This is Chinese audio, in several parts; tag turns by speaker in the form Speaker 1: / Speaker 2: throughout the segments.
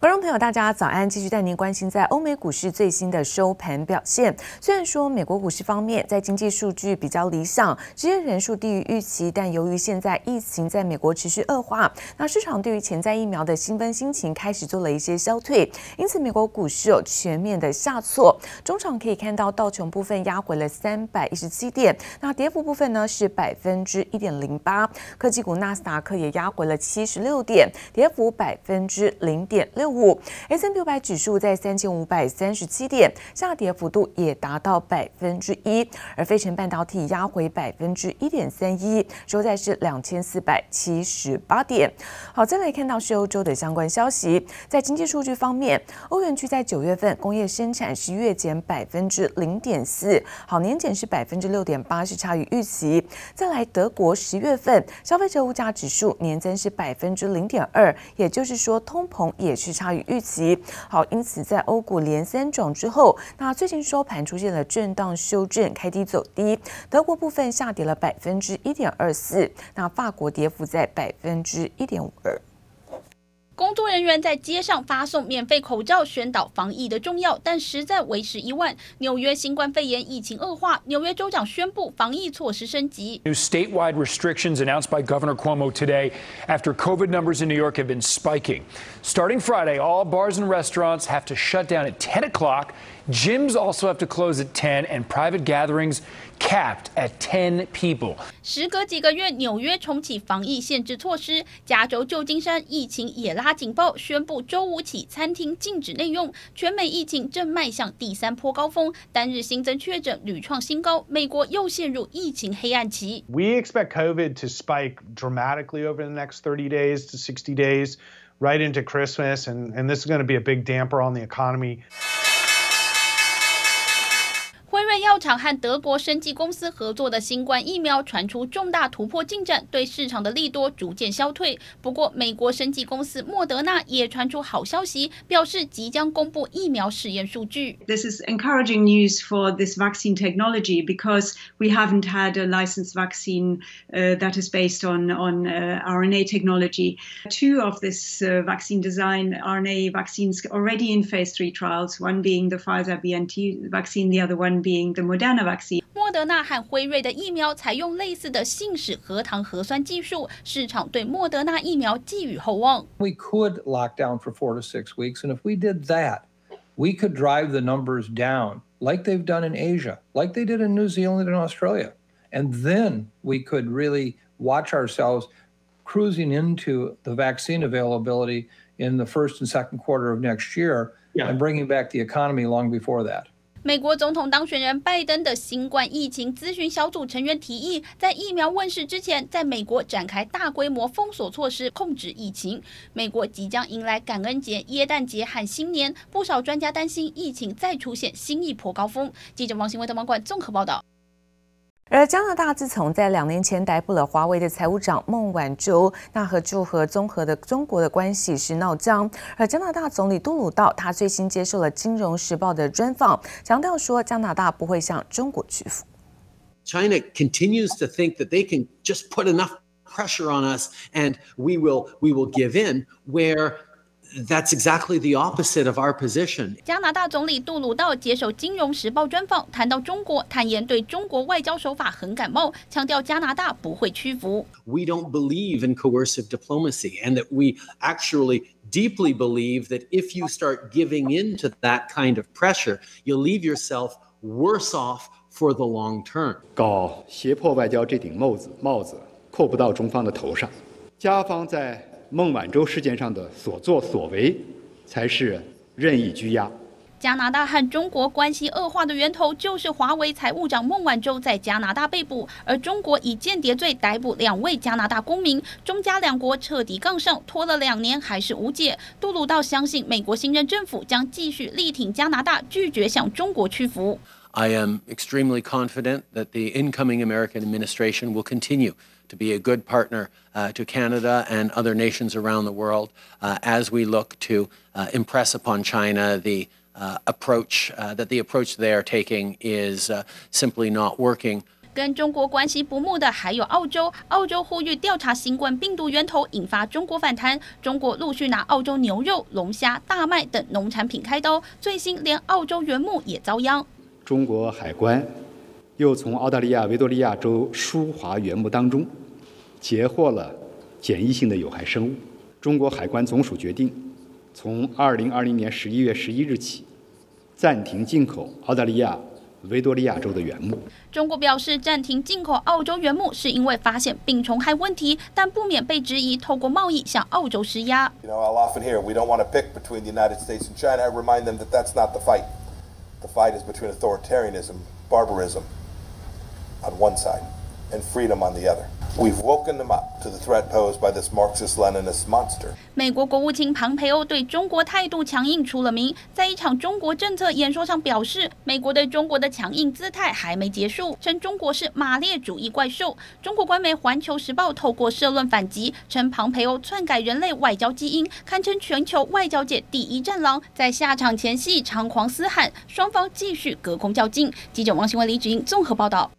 Speaker 1: 观众朋友，大家早安！继续带您关心在欧美股市最新的收盘表现。虽然说美国股市方面在经济数据比较理想，失业人数低于预期，但由于现在疫情在美国持续恶化，那市场对于潜在疫苗的兴奋心情开始做了一些消退，因此美国股市有全面的下挫。中场可以看到道琼部分压回了三百一十七点，那跌幅部分呢是百分之一点零八。科技股纳斯达克也压回了七十六点，跌幅百分之零点六。五 S&P 五百指数在三千五百三十七点，下跌幅度也达到百分之一，而费城半导体压回百分之一点三一，收在是两千四百七十八点。好，再来看到是欧洲的相关消息，在经济数据方面，欧元区在九月份工业生产是月减百分之零点四，好，年减是百分之六点八，是差于预期。再来德国十月份消费者物价指数年增是百分之零点二，也就是说通膨也是。差于预期，好，因此在欧股连三涨之后，那最近收盘出现了震荡修正，开低走低。德国部分下跌了百分之一点二四，那法国跌幅在百分之一点五二。
Speaker 2: 工作人员在街上发送免费口罩，宣导防疫的重要，但实在为时已晚。纽约新冠肺炎疫情恶化，纽约州长宣布防疫措施升级。
Speaker 3: New statewide restrictions announced by Governor Cuomo today after COVID numbers in New York have been spiking. Starting Friday, all bars and restaurants have to shut down at 10 o'clock. Gyms also have to close at 10, and private gatherings capped at 10 people.
Speaker 2: 时隔几个月，纽约重启防疫限制措施。加州旧金山疫情也拉警报，宣布周五起餐厅禁止内用。全美疫情正迈向第三波高峰，单日新增确诊屡创新高，美国又陷入疫情黑暗期。
Speaker 4: We expect COVID to spike dramatically over the next 30 days to 60 days, right into Christmas, and, and this is going to be a big damper on the economy.
Speaker 2: 药厂和德国生技公司合作的新冠疫苗传出重大突破进展，对市场的利多逐渐消退。不过，美国生技公司莫德纳也传出好消息，表示即将公布疫苗实验数据。
Speaker 5: This is encouraging news for this vaccine technology because we haven't had a licensed vaccine that is based on on RNA technology. Two of this vaccine design RNA vaccines already in phase three trials, one being the Pfizer BNT vaccine, the other one being
Speaker 2: 莫德纳和辉瑞的疫苗采用类似的信使核糖核酸技术，市场对莫德纳疫苗寄予厚望。
Speaker 6: We could lock down for four to six weeks, and if we did that, we could drive the numbers down like they've done in Asia, like they did in New Zealand and Australia. And then we could really watch ourselves cruising into the vaccine availability in the first and second quarter of next year and bringing back the economy long before that.
Speaker 2: 美国总统当选人拜登的新冠疫情咨询小组成员提议，在疫苗问世之前，在美国展开大规模封锁措施控制疫情。美国即将迎来感恩节、耶诞节和新年，不少专家担心疫情再出现新一波高峰。记者王新伟的网管综合报道。
Speaker 1: 而加拿大自从在两年前逮捕了华为的财务长孟晚舟，那和就和综合的中国的关系是闹僵。而加拿大总理杜鲁道他最新接受了《金融时报》的专访，强调说加拿大不会向中国屈服。
Speaker 7: China continues to think that they can just put enough pressure on us and we will we will give in where That's exactly the opposite of our position.
Speaker 2: 加拿大总理杜鲁道接受《金融时报》专访，谈到中国，坦言对中国外交手法很感冒，强调加拿大不会屈服。
Speaker 7: We don't believe in coercive diplomacy, and that we actually deeply believe that if you start giving in to that kind of pressure, you'll leave yourself worse off for the long term.
Speaker 8: 搞胁迫外交这顶帽子，帽子扣不到中方的头上，加方在。 孟晚舟事件上的所作所为，才是任意拘押。
Speaker 2: 加拿大和中国关系恶化的源头，就是华为财务长孟晚舟在加拿大被捕，而中国以间谍罪逮捕两位加拿大公民，中加两国彻底杠上，拖了两年还是无解。杜鲁道相信，美国新任政府将继续力挺加拿大，拒绝向中国屈服。
Speaker 7: I am extremely confident that the incoming American administration will continue to be a good partner to Canada and other nations around the world as we look to impress upon China the approach that the approach they are taking is simply not working.
Speaker 2: 跟中国关系不睦的还有澳洲，澳洲呼吁调查新冠病毒源头，引发中国反弹。中国陆续拿澳洲牛肉、龙虾、大麦等农产品开刀，最新连澳洲原木也遭殃。
Speaker 8: 中国海关又从澳大利亚维多利亚州舒华原木当中截获了检疫性的有害生物。中国海关总署决定，从二零二零年十一月十一日起，暂停进口澳大利亚维多利亚州的原木。
Speaker 2: 中国表示暂停进口澳洲原木，是因为发现病虫害问题，但不免被质疑透过贸易向澳洲施压。
Speaker 9: You know, I'll often hear we don't want to pick between the United States and China. I remind them that that's not the fight. The fight is between authoritarianism, barbarism on one side, and freedom on the other. We've woken them up to the threat posed by this Marxist-Leninist monster.
Speaker 2: 美国国务卿庞培欧对中国态度强硬出了名，在一场中国政策演说上表示，美国对中国的强硬姿态还没结束，称中国是马列主义怪兽。中国官媒《环球时报》透过社论反击，称庞培欧篡改人类外交基因，堪称全球外交界第一战狼，在下场前夕猖狂嘶喊，双方继续隔空较劲。记者王新文、李芷英综合报道。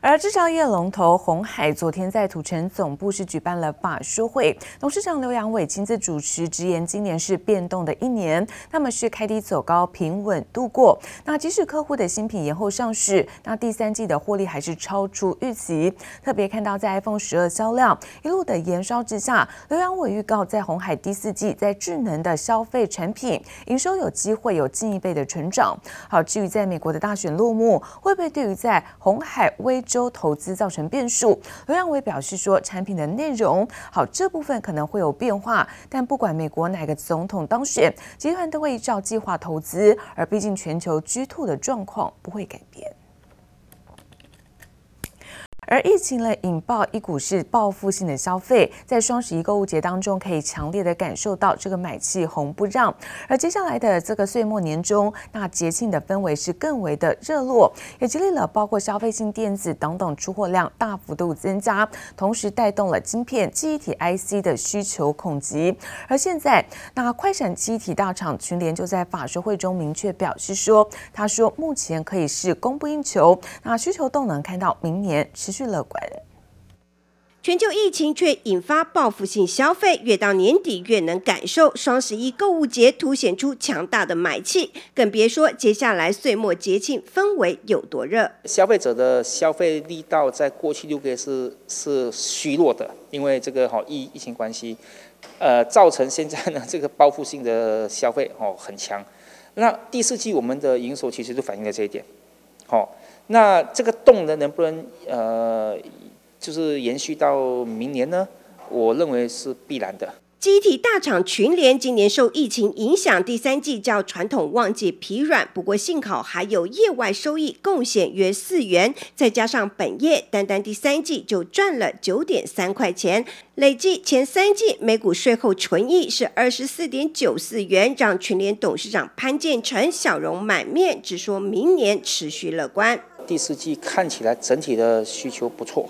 Speaker 1: 而制造业龙头鸿海昨天在土城总部是举办了法说会，董事长刘扬伟亲自主持，直言今年是变动的一年，他们是开低走高，平稳度过。那即使客户的新品延后上市，那第三季的获利还是超出预期。特别看到在 iPhone 十二销量一路的延烧之下，刘扬伟预告在鸿海第四季在智能的消费产品营收有机会有进一倍的成长。好，至于在美国的大选落幕，会不会对于在红海微州投资造成变数，刘扬伟表示说，产品的内容好这部分可能会有变化，但不管美国哪个总统当选，集团都会依照计划投资，而毕竟全球 G two 的状况不会改变。而疫情呢，引爆一股是报复性的消费，在双十一购物节当中，可以强烈的感受到这个买气红不让。而接下来的这个岁末年终，那节庆的氛围是更为的热络，也激励了包括消费性电子等等出货量大幅度增加，同时带动了晶片、记忆体 IC 的需求恐急。而现在，那快闪记忆体大厂群联就在法说会中明确表示说，他说目前可以是供不应求，那需求动能看到明年持续。去乐观，
Speaker 10: 全球疫情却引发报复性消费，越到年底越能感受双十一购物节凸显出强大的买气，更别说接下来岁末节庆氛围有多热。
Speaker 11: 消费者的消费力道在过去六个月是是虚弱的，因为这个好疫疫情关系，呃，造成现在呢这个报复性的消费哦很强。那第四季我们的营收其实就反映了这一点，好。那这个动能能不能呃，就是延续到明年呢？我认为是必然的。
Speaker 10: 机体大厂群联今年受疫情影响，第三季较传统旺季疲软，不过幸好还有业外收益贡献约四元，再加上本业，单单第三季就赚了九点三块钱，累计前三季每股税后纯益是二十四点九四元，让群联董事长潘建成笑容满面，只说明年持续乐观。
Speaker 11: 第四季看起来整体的需求不错，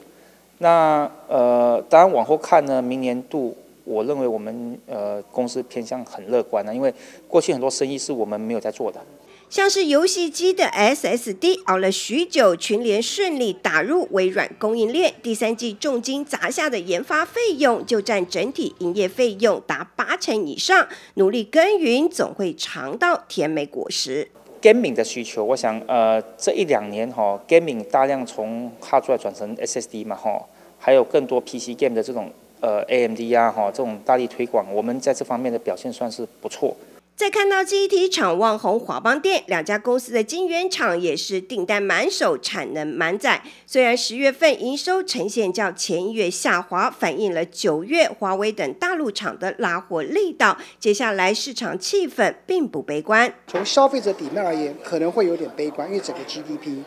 Speaker 11: 那呃，当然往后看呢，明年度我认为我们呃公司偏向很乐观的，因为过去很多生意是我们没有在做的，
Speaker 10: 像是游戏机的 SSD 熬了许久，群联顺利打入微软供应链，第三季重金砸下的研发费用就占整体营业费用达八成以上，努力耕耘总会尝到甜美果实。
Speaker 11: Gaming 的需求，我想，呃，这一两年哈、，Gaming 大量从 Hardware 转成 SSD 嘛，哈，还有更多 PC Game 的这种，呃，AMD 啊，哈，这种大力推广，我们在这方面的表现算是不错。
Speaker 10: 再看到记忆体厂旺宏、华邦电两家公司的晶圆厂也是订单满手、产能满载。虽然十月份营收呈现较前一月下滑，反映了九月华为等大陆厂的拉货力道。接下来市场气氛并不悲观。
Speaker 12: 从消费者底面而言，可能会有点悲观，因为整个 GDP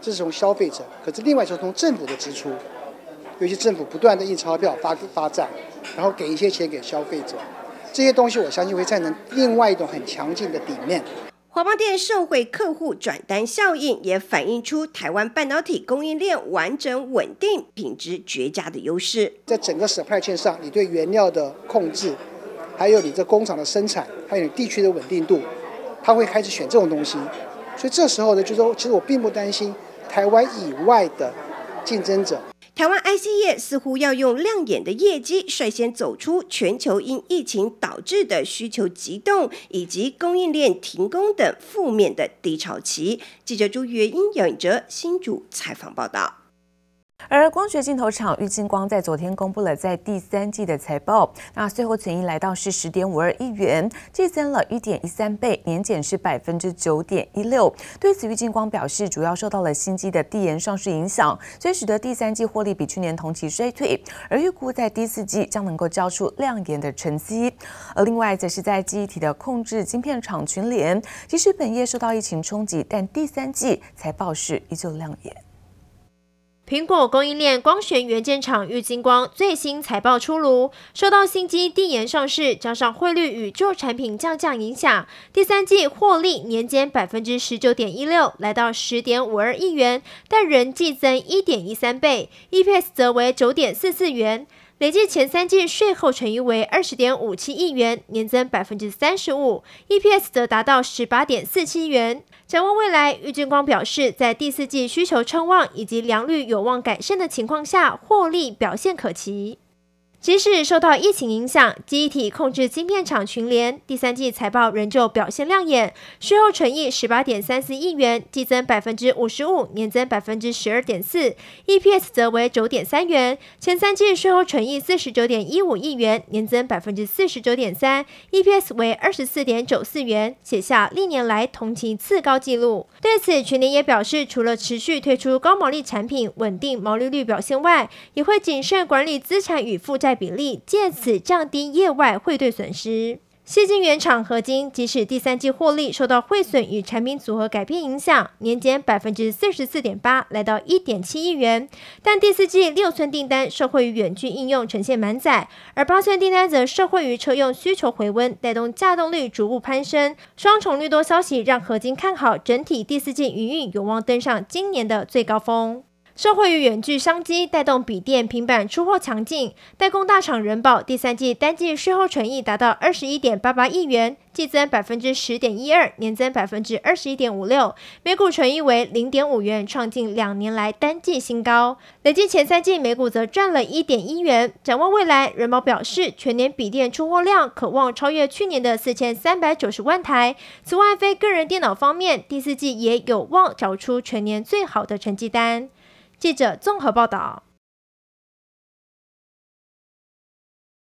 Speaker 12: 这是从消费者，可是另外就是从政府的支出，尤其政府不断的印钞票发发债，然后给一些钱给消费者。这些东西我相信会产生另外一种很强劲的底面。
Speaker 10: 华邦电受惠客户转单效应，也反映出台湾半导体供应链完整稳定、品质绝佳的优势。
Speaker 12: 在整个 supply chain 上，你对原料的控制，还有你这工厂的生产，还有你地区的稳定度，他会开始选这种东西。所以这时候呢，就是说其实我并不担心台湾以外的竞争者。
Speaker 10: 台湾 IC 业似乎要用亮眼的业绩，率先走出全球因疫情导致的需求急冻以及供应链停工等负面的低潮期。记者朱月英、杨颖哲新主采访报道。
Speaker 1: 而光学镜头厂玉晶光在昨天公布了在第三季的财报，那最后存益来到是十点五二亿元，季增了一点一三倍，年减是百分之九点一六。对此，玉晶光表示，主要受到了新机的递延上市影响，所以使得第三季获利比去年同期衰退，而预估在第四季将能够交出亮眼的成绩。而另外，则是在记忆体的控制晶片厂群联，即使本业受到疫情冲击，但第三季财报是依旧亮眼。
Speaker 13: 苹果供应链光学元件厂玉金光最新财报出炉，受到新机递延上市，加上汇率与旧产品降价影响，第三季获利年减百分之十九点一六，来到十点五二亿元，但仍季增一点一三倍，EPS 则为九点四四元。累计前三季税后纯益为二十点五七亿元，年增百分之三十五，EPS 则达到十八点四七元。展望未来，玉晶光表示，在第四季需求称旺以及良率有望改善的情况下，获利表现可期。即使受到疫情影响，记忆体控制晶片厂群联第三季财报仍旧表现亮眼，税后纯益十八点三四亿元，季增百分之五十五，年增百分之十二点四，EPS 则为九点三元。前三季税后纯益四十九点一五亿元，年增百分之四十九点三，EPS 为二十四点九四元，写下历年来同期次高纪录。对此，群联也表示，除了持续推出高毛利产品，稳定毛利率表现外，也会谨慎管理资产与负债。比例，借此降低业外汇兑损失。矽晶原厂合金即使第三季获利受到汇损与产品组合改变影响，年减百分之四十四点八，来到一点七亿元。但第四季六寸订单受惠于远距应用呈现满载，而八寸订单则受惠于车用需求回温，带动稼动率逐步攀升。双重利多消息让合金看好整体第四季营运有望登上今年的最高峰。受惠于远距商机带动笔电、平板出货强劲，代工大厂仁宝第三季单季税后纯益达到二十一点八八亿元，季增百分之十点一二，年增百分之二十一点五六，每股纯益为零点五元，创近两年来单季新高。累计前三季每股则赚了一点一元。展望未来，仁宝表示，全年笔电出货量可望超越去年的四千三百九十万台。此外，非个人电脑方面，第四季也有望找出全年最好的成绩单。记者综合报道。